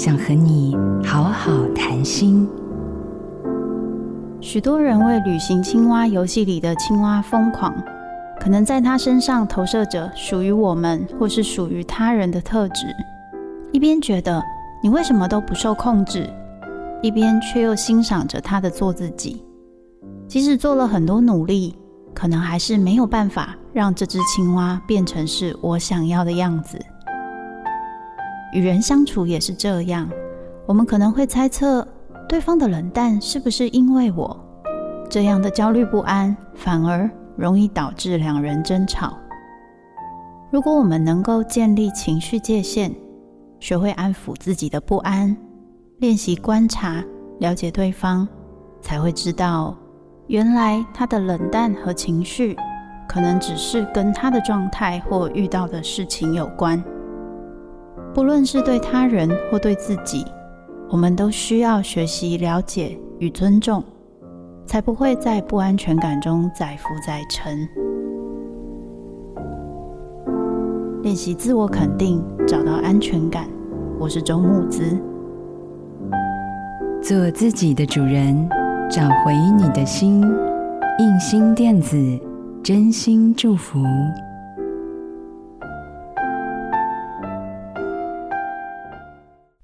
想和你好好谈心。许多人为旅行青蛙游戏里的青蛙疯狂，可能在他身上投射着属于我们或是属于他人的特质。一边觉得你为什么都不受控制，一边却又欣赏着他的做自己。即使做了很多努力，可能还是没有办法让这只青蛙变成是我想要的样子。与人相处也是这样，我们可能会猜测对方的冷淡是不是因为我，这样的焦虑不安反而容易导致两人争吵。如果我们能够建立情绪界限，学会安抚自己的不安，练习观察、了解对方，才会知道，原来他的冷淡和情绪，可能只是跟他的状态或遇到的事情有关。不论是对他人或对自己，我们都需要学习了解与尊重，才不会在不安全感中载浮载沉。练习自我肯定，找到安全感。我是周木子，做自己的主人，找回你的心。印心电子，真心祝福。